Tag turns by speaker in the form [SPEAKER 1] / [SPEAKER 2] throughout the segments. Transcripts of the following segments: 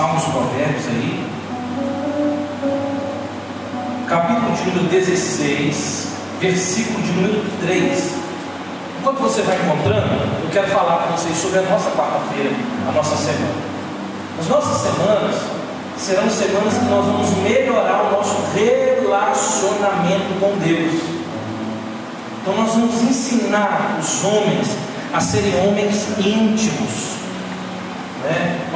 [SPEAKER 1] Salmos Provérbios aí. Capítulo de número 16, versículo de número 3. Enquanto você vai encontrando, eu quero falar com vocês sobre a nossa quarta-feira, a nossa semana. As nossas semanas serão semanas que nós vamos melhorar o nosso relacionamento com Deus. Então nós vamos ensinar os homens a serem homens íntimos.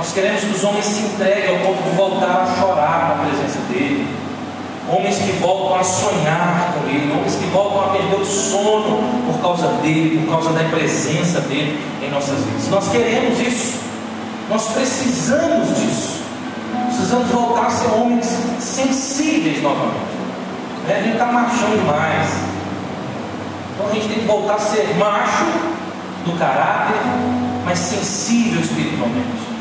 [SPEAKER 1] Nós queremos que os homens se entreguem ao ponto de voltar a chorar na presença dele. Homens que voltam a sonhar com ele, homens que voltam a perder o sono por causa dele, por causa da presença dele em nossas vidas. Nós queremos isso, nós precisamos disso. Precisamos voltar a ser homens sensíveis novamente. Né? A gente está machando demais. Então a gente tem que voltar a ser macho do caráter, mas sensível espiritualmente.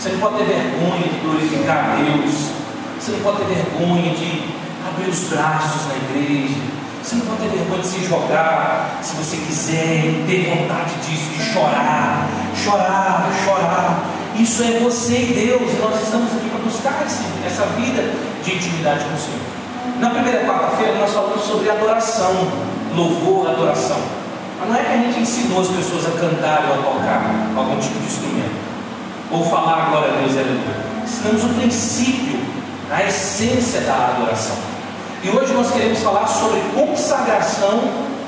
[SPEAKER 1] Você não pode ter vergonha de glorificar a Deus. Você não pode ter vergonha de abrir os braços na igreja. Você não pode ter vergonha de se jogar, se você quiser, ter vontade disso, de chorar, chorar, chorar. Isso é você e Deus, e nós estamos aqui para buscar esse, essa vida de intimidade com o Senhor. Na primeira quarta-feira nós falamos sobre adoração, louvor, adoração. Mas não é que a gente ensinou as pessoas a cantar ou a tocar algum tipo de instrumento, ou falar glória a Deus, aleluia. Ensinamos o princípio, a essência da adoração. E hoje nós queremos falar sobre consagração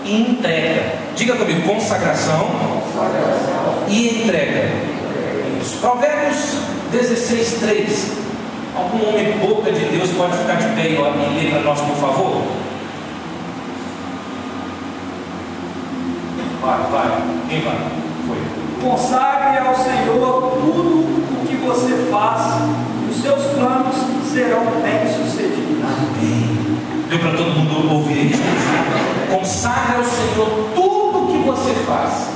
[SPEAKER 1] e entrega. Diga comigo, consagração, consagração. e entrega. Isso. Provérbios 16, 3. Algum homem boca de Deus pode ficar de pé e ler para nós, por favor? Vai, vai. Quem vai?
[SPEAKER 2] Consagre ao Senhor tudo o que você faz, os seus planos serão bem-sucedidos.
[SPEAKER 1] Amém. Deu para todo mundo ouvir isso? Consagre ao Senhor tudo o que você faz,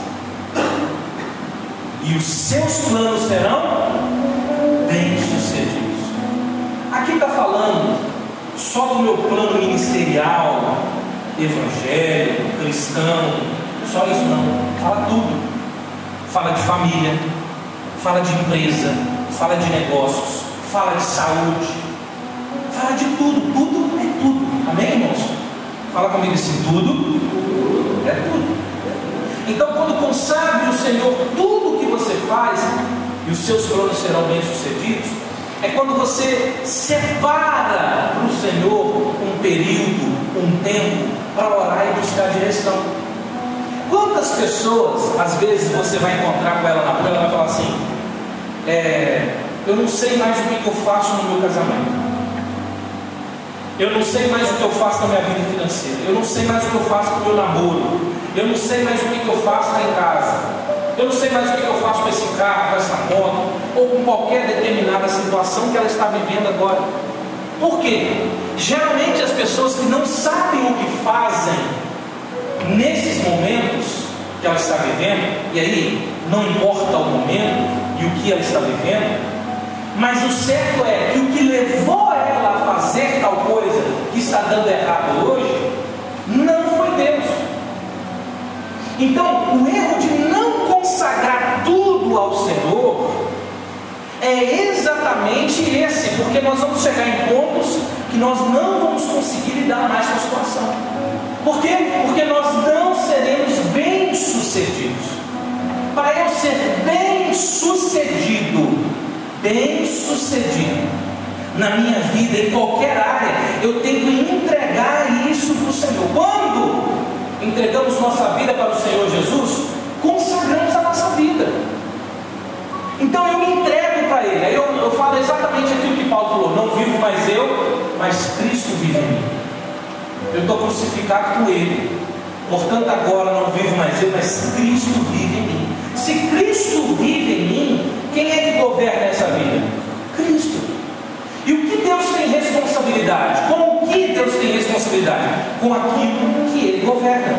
[SPEAKER 1] e os seus planos serão bem-sucedidos. Aqui está falando só do meu plano ministerial, evangélico, cristão, só isso não, fala tudo. Fala de família, fala de empresa, fala de negócios, fala de saúde, fala de tudo, tudo é tudo. Amém, irmãos? Fala comigo assim, tudo é tudo. Então, quando consagre o Senhor tudo o que você faz, e os seus planos serão bem-sucedidos, é quando você separa para o Senhor um período, um tempo, para orar e buscar direção. Quantas pessoas, às vezes, você vai encontrar com ela na rua, ela vai falar assim: é, Eu não sei mais o que, eu faço no meu casamento. Eu não sei mais o que eu faço na minha vida financeira. Eu não sei mais o que eu faço com o meu namoro. Eu não sei mais o que, eu faço lá em casa. Eu não sei mais o que eu faço com esse carro, com essa moto, ou com qualquer determinada situação que ela está vivendo agora. Por quê? Geralmente as pessoas que não sabem o que fazem nesses momentos que ela está vivendo, e aí não importa o momento e o que ela está vivendo, mas o certo é que o que levou ela a fazer tal coisa que está dando errado hoje, não foi Deus. Então, o erro de não consagrar tudo ao Senhor é exatamente esse, porque nós vamos chegar em pontos que nós não vamos conseguir lidar mais com a situação. Por quê? Porque nós não seremos bem-sucedidos. Para eu ser bem-sucedido, bem-sucedido na minha vida, em qualquer área, eu tenho que entregar isso para o Senhor. Quando entregamos nossa vida para o Senhor Jesus, consagramos a nossa vida. Então eu me entrego para Ele. Aí eu, eu falo exatamente aquilo que Paulo falou: não vivo mais eu, mas Cristo vive em mim. Eu estou crucificado com Ele. Portanto, agora não vivo mais eu, mas Cristo vive em mim. Se Cristo vive em mim, quem é que governa essa vida? Cristo. E o que Deus tem responsabilidade? Com o que Deus tem responsabilidade? Com aquilo que Ele governa.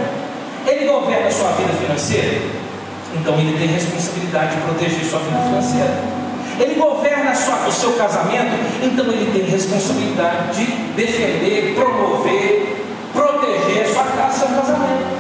[SPEAKER 1] Ele governa a sua vida financeira? Então Ele tem responsabilidade de proteger sua vida financeira. Ele governa o seu casamento, então ele tem responsabilidade de defender, promover, proteger sua casa, seu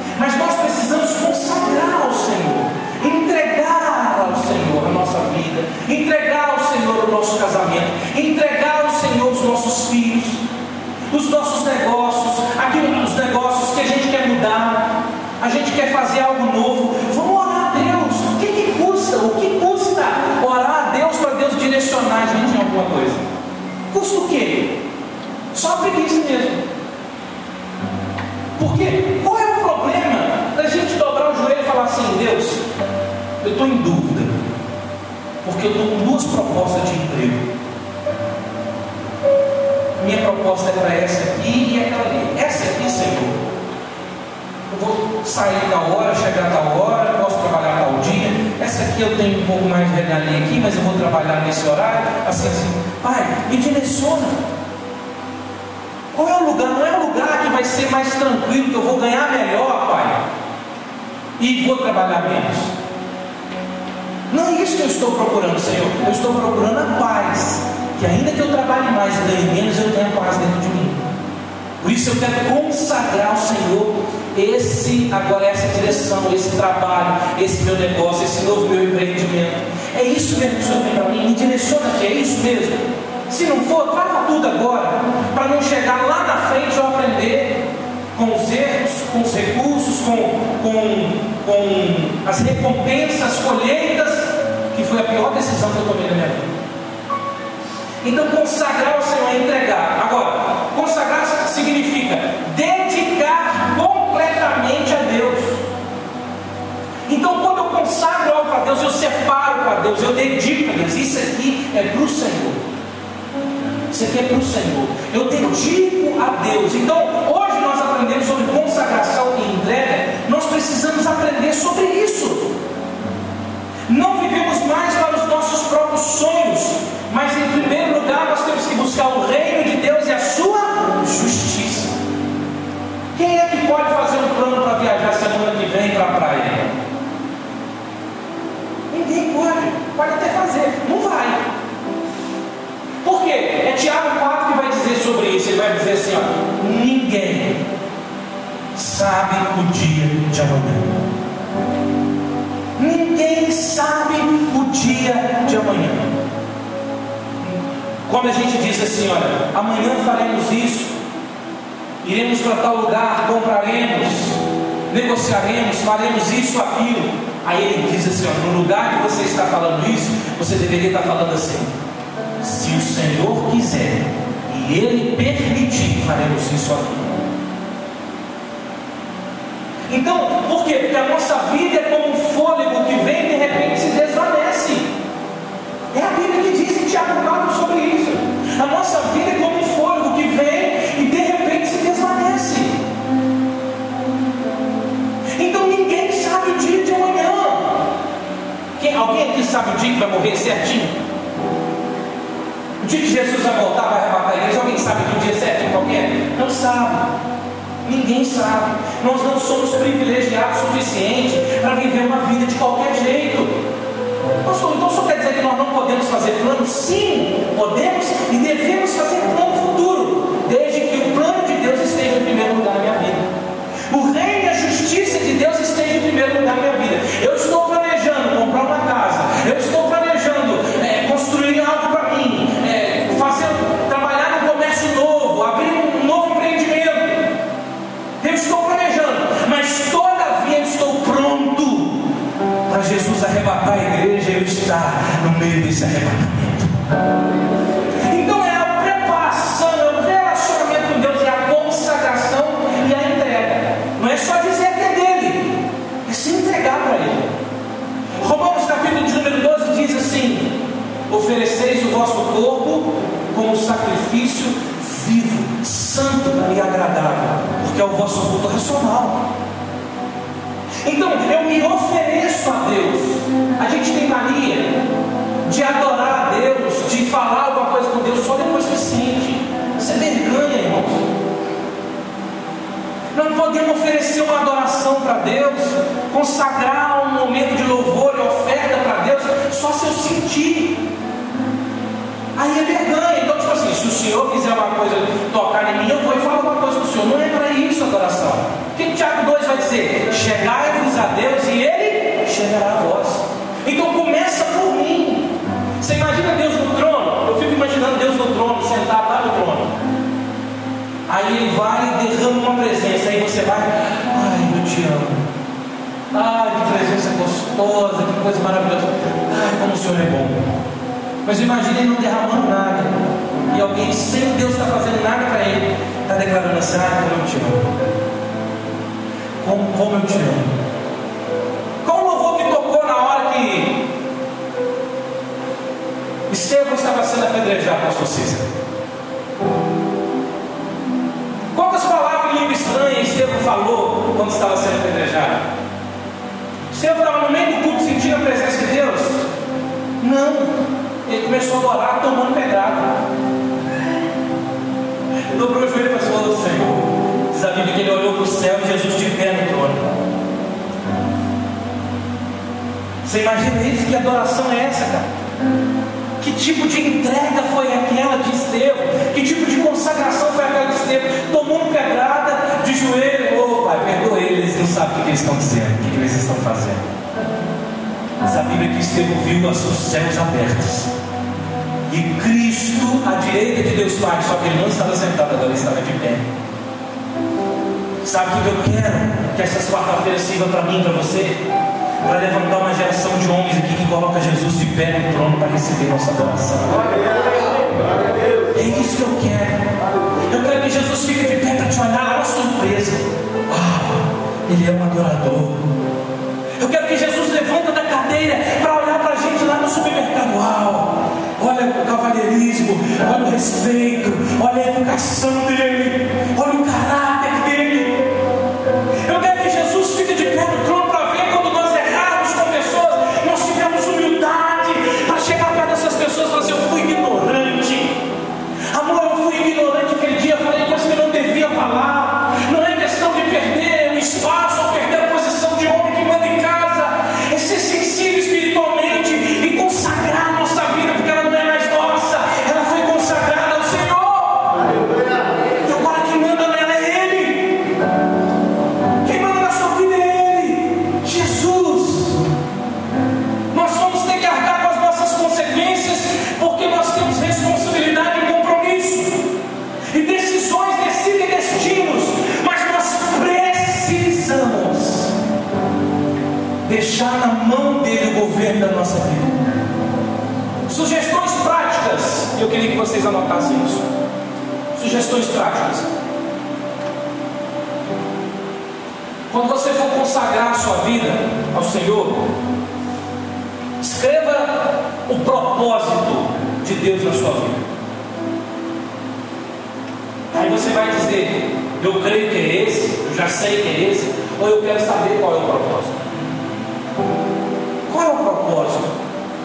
[SPEAKER 1] pouco mais de regalia aqui, mas eu vou trabalhar nesse horário. Assim, assim. Pai, me direciona. Qual é o lugar? Não é o lugar que vai ser mais tranquilo, que eu vou ganhar melhor, Pai. E vou trabalhar menos. Não é isso que eu estou procurando, Senhor. Eu estou procurando a paz. Que ainda que eu trabalhe mais e ganhe menos, eu tenha paz dentro de mim. Por isso eu quero consagrar ao Senhor esse agora essa direção, esse trabalho, esse meu negócio, esse novo meu empreendimento. É isso mesmo que o Senhor tem para mim. Me direciona que é isso mesmo. Se não for, trava tudo agora, para não chegar lá na frente eu aprender com os erros, com os recursos, com, com, com as recompensas, colheitas, que foi a pior decisão que eu tomei na minha vida. Então, consagrar ao Senhor sabe o dia de amanhã. Ninguém sabe o dia de amanhã. Como a gente diz assim, olha, amanhã faremos isso, iremos para tal lugar, compraremos, negociaremos, faremos isso, aquilo. Aí ele diz assim, ó, no lugar que você está falando isso, você deveria estar falando assim, se o Senhor quiser e Ele permitir, faremos isso aqui. Então, por quê? Porque a nossa vida é como um fôlego que vem e de repente se desvanece. É a Bíblia que diz em Tiago 4 sobre isso. A nossa vida é como um fôlego que vem e de repente se desvanece. Então ninguém sabe o dia de amanhã. Quem, alguém aqui sabe o dia que vai morrer certinho? O dia que Jesus vai voltar, vai arrebatar a igreja, alguém sabe que o dia certinho qualquer? Não sabe. Ninguém sabe. Nós não somos privilegiados o suficiente para viver uma vida de qualquer jeito. Pastor, então só quer dizer que nós não podemos fazer plano? Sim, podemos e devemos fazer plano futuro, desde que o plano de Deus esteja em primeiro lugar na minha vida. O reino e a justiça de Deus estejam em primeiro lugar na minha vida. Eu estou planejando comprar uma casa, eu estou mas todavia estou pronto para Jesus arrebatar a igreja eu estar no meio desse arrebatamento. Vai dizer? Chegai-vos a Deus e Ele chegará a vós. Então começa por mim. Você imagina Deus no trono? Eu fico imaginando Deus no trono, sentado lá no trono. Aí ele vai e derrama uma presença. Aí você vai, ai, eu te amo. Ai, que presença gostosa, que coisa maravilhosa. Ai, como o Senhor é bom. Mas imagine ele não derramando nada. E alguém sem Deus está fazendo nada para ele. Está declarando assim, ai, como eu te amo como, como eu te amo. Qual louvor que tocou na hora que Estevão estava sendo apedrejado, pastor vocês? Quantas palavras em língua estranha Estevão falou quando estava sendo apedrejado? Estevão estava no meio do culto sentindo a presença de Deus? Não. Ele começou a orar tomando pedrada. Dobrou o joelho e falou assim, céu e Jesus de pé no trono. Você imagina isso? Que adoração é essa, cara? Que tipo de entrega foi aquela de Estevão? Que tipo de consagração foi aquela de Estevão? Tomou uma pedrada de joelho, ô oh, pai, perdoa eles, eles não sabem o que eles estão dizendo, o que eles estão fazendo. Mas a Bíblia que Estevão viu os céus abertos. E Cristo à direita de Deus Pai, só que ele não estava sentado, agora ele estava de pé. Sabe o que eu quero? Que essas quarta-feiras sirvam para mim, para você? Para levantar uma geração de homens aqui que coloca Jesus de pé no trono para receber nossa adoração. É isso que eu quero. Eu quero que Jesus fique de pé para te olhar, uma surpresa. Ah, ele é um adorador. Eu quero que Jesus levanta da cadeira para olhar para a gente lá no supermercado. Uau! Olha o cavalheirismo, olha o respeito, olha a educação dele, olha o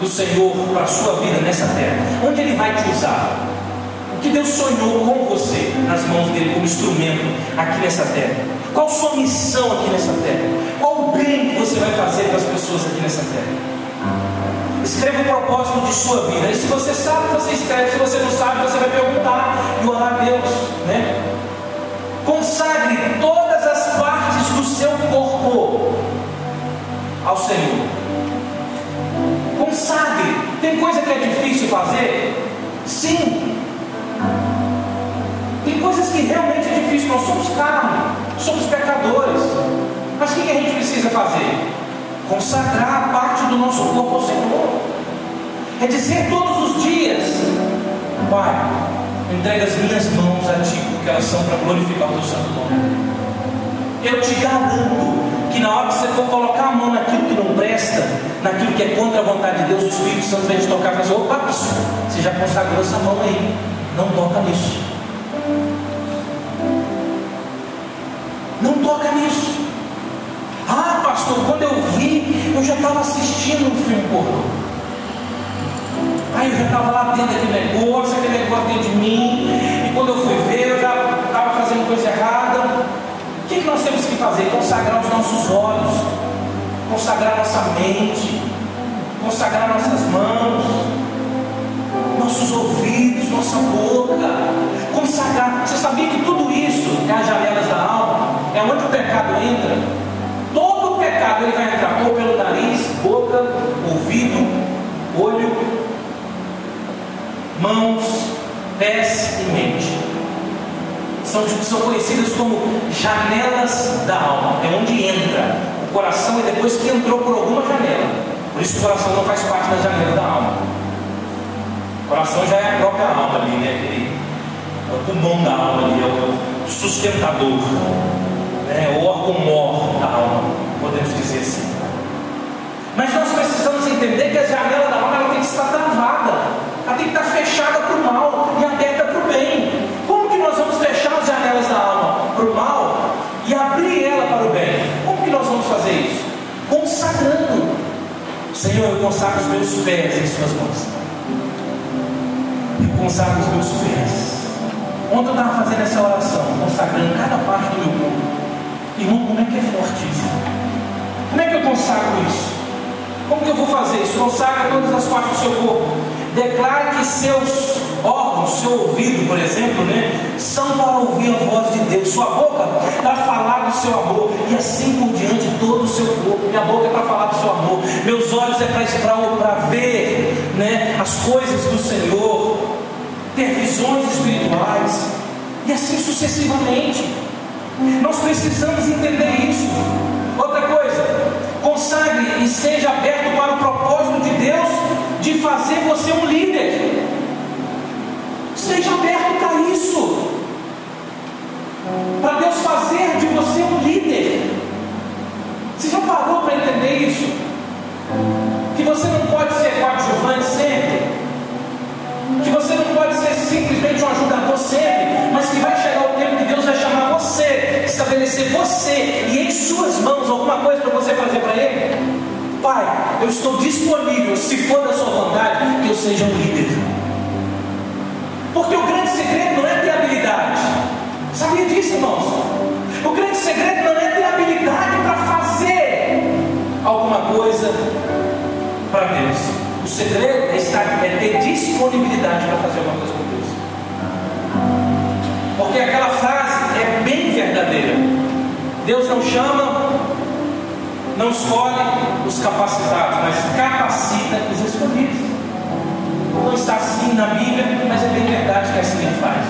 [SPEAKER 1] do Senhor para a sua vida nessa terra? Onde Ele vai te usar? O que Deus sonhou com você nas mãos dele como instrumento aqui nessa terra? Qual sua missão aqui nessa terra? Qual o bem que você vai fazer para as pessoas aqui nessa terra? Escreva o propósito de sua vida. E se você sabe, você escreve. Se você não sabe, você vai perguntar e orar a Deus. Né? Consagre todas as partes do seu corpo ao Senhor. Consagre. Tem coisa que é difícil fazer? Sim. Tem coisas que realmente é difícil. Nós somos carne, somos pecadores. Mas o que a gente precisa fazer? Consagrar a parte do nosso corpo ao Senhor. É dizer todos os dias: Pai, entrega as minhas mãos a Ti, porque elas são para glorificar o Teu Santo Nome. Eu te garanto que na hora que você for colocar a mão naquilo que não presta, naquilo que é contra a vontade de Deus, o Espírito Santo vai te tocar e fazer: opa, você já consagrou essa mão aí, não toca nisso. Não toca nisso. Ah, pastor, quando eu vi, eu já estava assistindo um filme pornô. Aí eu já estava lá dentro daquele negócio, aquele negócio dentro de mim, e quando eu fui ver, eu já estava fazendo coisa errada. O que, que nós temos que fazer? Consagrar os nossos olhos, consagrar nossa mente, consagrar nossas mãos, nossos ouvidos, nossa boca, consagrar. Você sabia que tudo isso é as janelas da alma? É onde o pecado entra. Todo o pecado ele vai entrar ou pelo nariz, boca, ouvido, olho, mãos, pés e mente. São, são conhecidas como janelas da alma. É onde entra. O coração é depois que entrou por alguma janela. Por isso o coração não faz parte da janela da alma. O coração já é a própria alma ali, né? Aquele, é o pulmão da alma ali, é o sustentador. Né? O órgão mor da alma, podemos dizer assim. Mas nós precisamos entender que a janela da alma tem que estar Senhor, eu consagro os meus pés em Suas mãos. Eu consagro os meus pés. Ontem eu estava fazendo essa oração, consagrando cada parte do meu corpo. Irmão, como é que é forte isso? Como é que eu consagro isso? Como que eu vou fazer isso? Consagra todas as partes do seu corpo. Declare que seus seu ouvido, por exemplo, né, são para ouvir a voz de Deus. Sua boca para falar do seu amor. E assim por diante, todo o seu corpo. Minha boca é para falar do seu amor. Meus olhos é para ver né, as coisas do Senhor. Ter visões espirituais. E assim sucessivamente. Nós precisamos entender isso. Outra coisa, consagre e esteja aberto para o propósito de Deus Deus não chama não escolhe os capacitados, mas capacita os escolhidos. Não está assim na Bíblia, mas é bem verdade que é assim ele faz.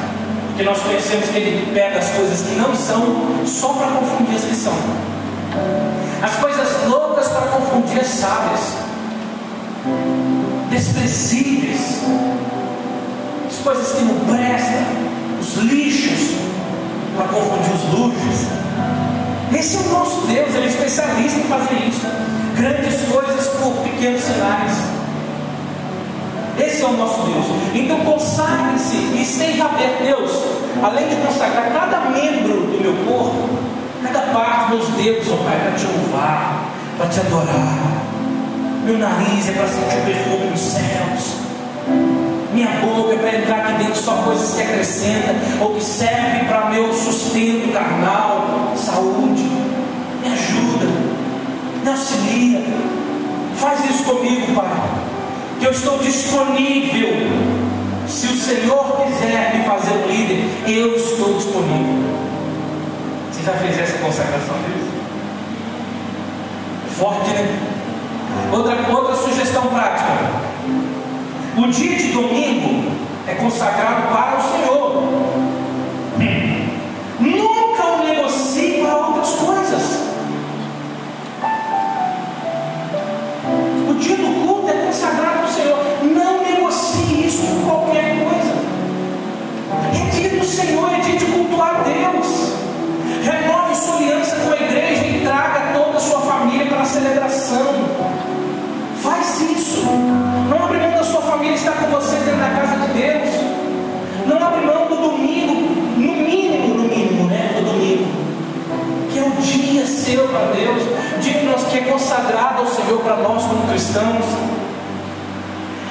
[SPEAKER 1] Porque nós conhecemos que ele pega as coisas que não são só para confundir as que são. As coisas loucas para confundir as sábias. Desprezíveis. As coisas que não prestam. Os lixos para confundir os luxos. Esse é o nosso Deus, Ele é especialista em fazer isso. Grandes coisas por pequenos sinais. Esse é o nosso Deus. Então consagre-se e esteja aberto, Deus. Além de consagrar cada membro do meu corpo, cada parte dos dedos, ó Pai, para te louvar, para te adorar. Meu nariz é para sentir o perfume dos céus. Minha boca para entrar aqui dentro só coisas que acrescentam ou que servem para meu sustento carnal, saúde. Me ajuda, me auxilia. Faz isso comigo, Pai. Que eu estou disponível. Se o Senhor quiser me fazer um líder, eu estou disponível. Você já fez essa consagração? Forte, né? Outra, outra sugestão prática. O dia de domingo é consagrado para o Senhor. Nunca o negocie para outras coisas. O dia do culto é consagrado para o Senhor. Não negocie isso com qualquer coisa. É dia do Senhor, é dia de cultuar a Deus. Renove sua aliança com a igreja e traga toda a sua família para a celebração. Faz isso. Não abre mão da sua família estar com você dentro da casa de Deus. Não abre mão do domingo, no mínimo, no mínimo, né? Do domingo. Que é o dia seu para Deus, dia que, nós, que é consagrado ao Senhor para nós como cristãos.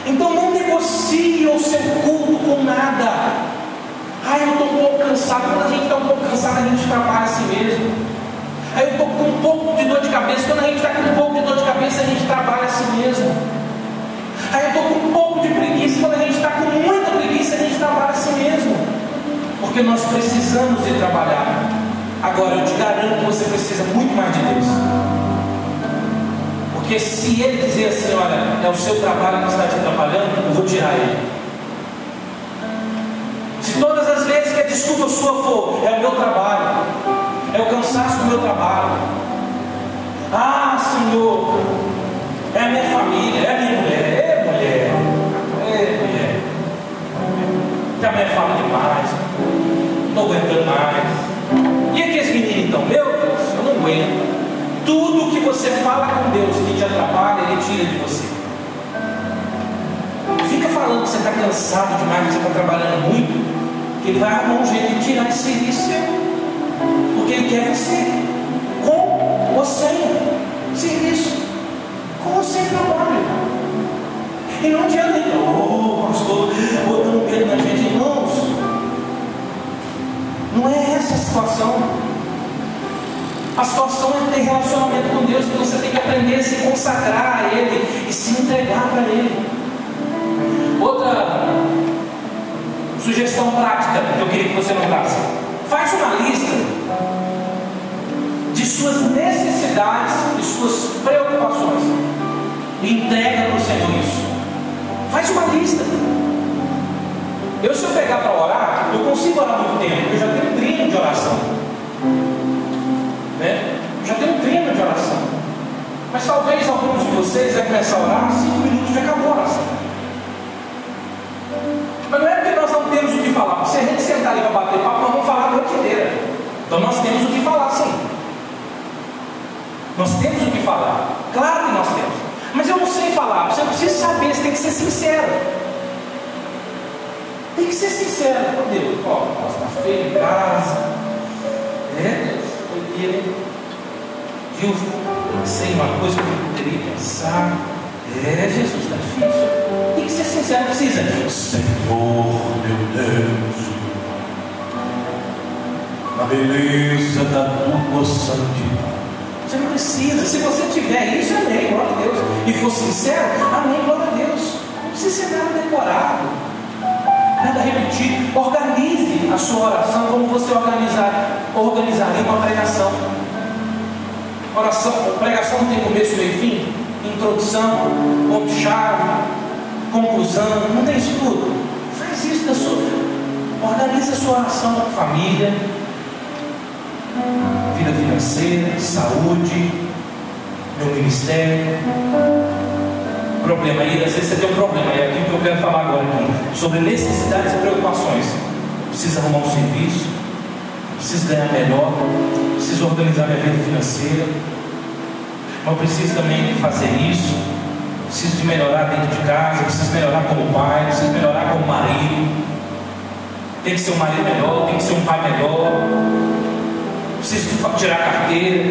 [SPEAKER 1] Então não negocie o seu culto com nada. Ah, eu estou um pouco cansado. Quando a gente está um pouco cansado, a gente trabalha assim mesmo. Aí eu estou com um pouco de dor de cabeça. Quando a gente está com um pouco de dor de cabeça, a gente trabalha assim mesmo. Aí eu estou com um pouco de preguiça. Quando a gente está com muita preguiça, a gente trabalha assim mesmo. Porque nós precisamos de trabalhar. Agora, eu te garanto que você precisa muito mais de Deus. Porque se Ele dizer assim: Olha, é o seu trabalho que está te atrapalhando, eu vou tirar Ele. Se todas as vezes que a desculpa sua for, é o meu trabalho, é o cansaço do meu trabalho. Ah, Senhor, é a minha família, é a minha mulher, é mulher, é mulher. Já me fala demais, não aguentando mais. E aqueles meninos então, meu Deus, eu não aguento. Tudo que você fala com Deus que te atrapalha, Ele tira de você. Fica falando que você está cansado demais, que você está trabalhando muito, que Ele vai arrumar um jeito de tirar esse serviço porque Ele quer você, com ou sem serviço, com ou sem trabalho. E não adianta, oh, pastor, botando medo na gente, irmãos. Não é essa a situação. A situação é ter relacionamento com Deus, então você tem que aprender a se consagrar a Ele e se entregar para Ele. Outra sugestão prática que eu queria que você notasse: faz uma lista de suas necessidades e suas preocupações e entrega para o Senhor isso. Faz uma lista. Eu, se eu pegar para orar, eu consigo orar muito tempo, eu já tenho um treino de oração. Né? Eu já tenho um treino de oração. Mas talvez alguns de vocês vai começar a orar, cinco minutos já acabou a oração. Mas não é porque nós não temos o que falar. Se a gente sentar ali para bater papo, nós vamos falar a noite inteira. Então nós temos o que falar sim. Nós temos o que falar. Claro que nós temos. Mas eu não sei falar. Você precisa saber, você tem que ser sincero. Tem que ser sincero com Deus. Ó, está feio em casa. É, Deus. Viu? Sei uma coisa que eu não poderia pensar. É, Jesus, está difícil. Tem que ser sincero, precisa. Senhor, meu Deus, na beleza da tua santidade. Você não precisa. Se você tiver isso, amém, glória a Deus. E for sincero, amém, glória a Deus. Não precisa ser nada decorado. Nada repetir. Organize a sua oração como você organizar, organizaria uma pregação. Oração, pregação não tem começo, meio fim? Introdução, ponto-chave, conclusão, não tem isso tudo. Faz isso da sua. Organize a sua oração com a família, vida financeira, saúde, meu ministério. Problema aí, às vezes você tem um problema, é aquilo que eu quero falar agora aqui, sobre necessidades e preocupações. Precisa arrumar um serviço, preciso ganhar melhor, preciso organizar minha vida financeira, mas preciso também fazer isso, preciso de melhorar dentro de casa, preciso melhorar como pai, preciso melhorar como marido. Tem que ser um marido melhor, tem que ser um pai melhor, preciso tirar a carteira,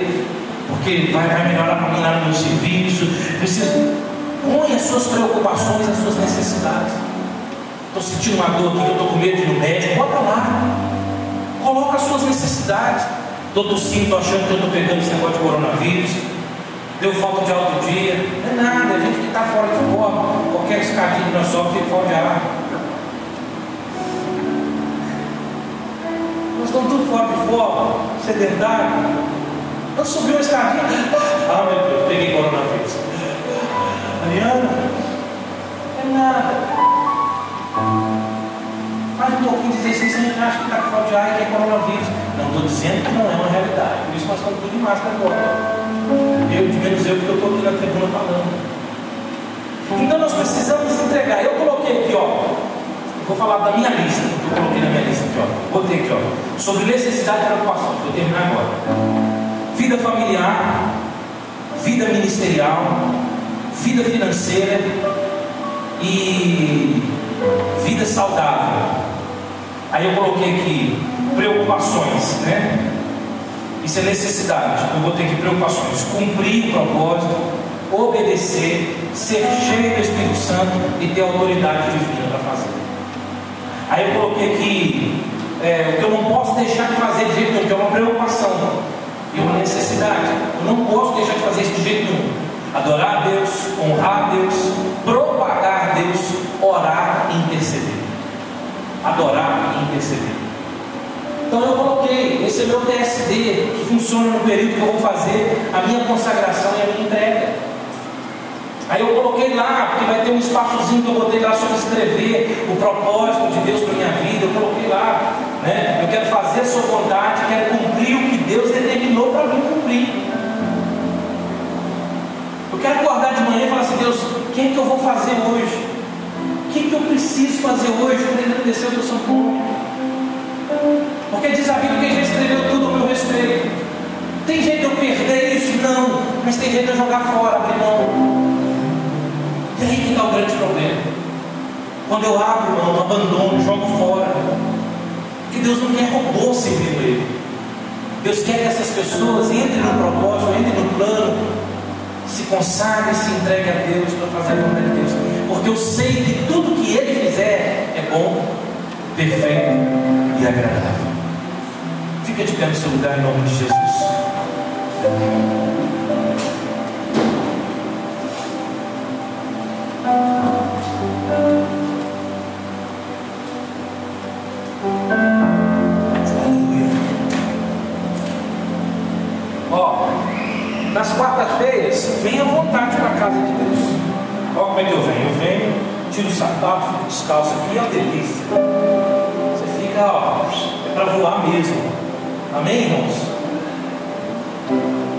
[SPEAKER 1] porque vai, vai melhorar para mim lá no meu serviço. Preciso. Põe as suas preocupações, as suas necessidades. Estou sentindo uma dor aqui que eu estou com medo de ir no médico. Bota lá. Coloca as suas necessidades. Estou tossindo, estou achando que eu estou pegando esse negócio de coronavírus. Deu falta de alto dia. Não é nada, a gente que está fora de forma, qualquer escadinho que nós sofremos, fica fora de ar. Estamos tudo fora de forma, sedentário. Eu subi uma escadinha. Ah, meu Deus, peguei coronavírus. Mariana, é nada. Faz um pouquinho de exercício, a gente acha que está fora de ar e que é coronavírus. Não estou dizendo que não é uma realidade. Por isso nós estamos tudo de máscara agora. Eu, de menos eu, porque eu estou aqui na tribuna falando. Então nós precisamos entregar. Eu coloquei aqui, ó. Vou falar da minha lista, que eu coloquei na minha lista aqui, ó. Botei aqui, ó. Sobre necessidade e preocupação. Vou terminar agora. Vida familiar, vida ministerial, vida financeira e vida saudável. Aí eu coloquei aqui preocupações, né? Isso é necessidade. Eu botei aqui preocupações. Cumprir o propósito, obedecer, ser cheio do Espírito Santo e ter autoridade divina para fazer. Aí eu coloquei aqui é, o que eu não posso deixar de fazer de jeito nenhum, que é uma preocupação e uma necessidade. Eu não posso deixar de fazer isso de jeito nenhum. Adorar a Deus, honrar a Deus, propagar a Deus, orar e interceder. Adorar e interceder. Então eu coloquei, esse é meu TSD, que funciona no período que eu vou fazer a minha consagração e a minha entrega. Aí eu coloquei lá, porque vai ter um espaçozinho que eu botei lá sobre escrever o propósito de Deus para minha vida. Eu coloquei lá, né? Eu quero fazer a sua vontade, quero cumprir o que Deus determinou para mim cumprir. Eu quero acordar de manhã e falar assim, Deus, o que é que eu vou fazer hoje? O que, é que eu preciso fazer hoje para engrandecer o teu nome? Porque diz a Bíblia que já escreveu tudo ao meu respeito. Tem jeito de eu perder isso? Não. Mas tem jeito de eu jogar fora, abrir mão. E aí que está o grande problema. Quando eu abro mão, abandono, jogo fora. Que Deus não quer robô servindo Ele. Deus quer que essas pessoas entrem no propósito, entrem no plano, se consagrem, se entreguem a Deus para fazer a vontade de Deus. porque eu sei que tudo que Ele fizer é bom, perfeito e agradável. Fica de pé no seu lugar em nome de Jesus. Venha à vontade para a casa de Deus. Ó, como é que eu venho? Eu venho, tiro o sapato, fico descalço aqui, é uma delícia. Você fica, ó, é para voar mesmo. Amém, irmãos?